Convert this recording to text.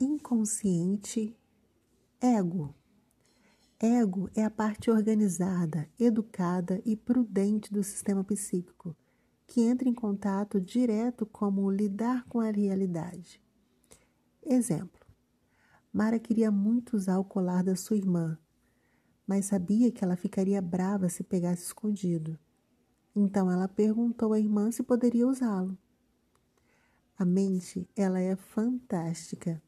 inconsciente ego. Ego é a parte organizada, educada e prudente do sistema psíquico, que entra em contato direto como lidar com a realidade. Exemplo: Mara queria muito usar o colar da sua irmã, mas sabia que ela ficaria brava se pegasse escondido. Então ela perguntou à irmã se poderia usá-lo. A mente, ela é fantástica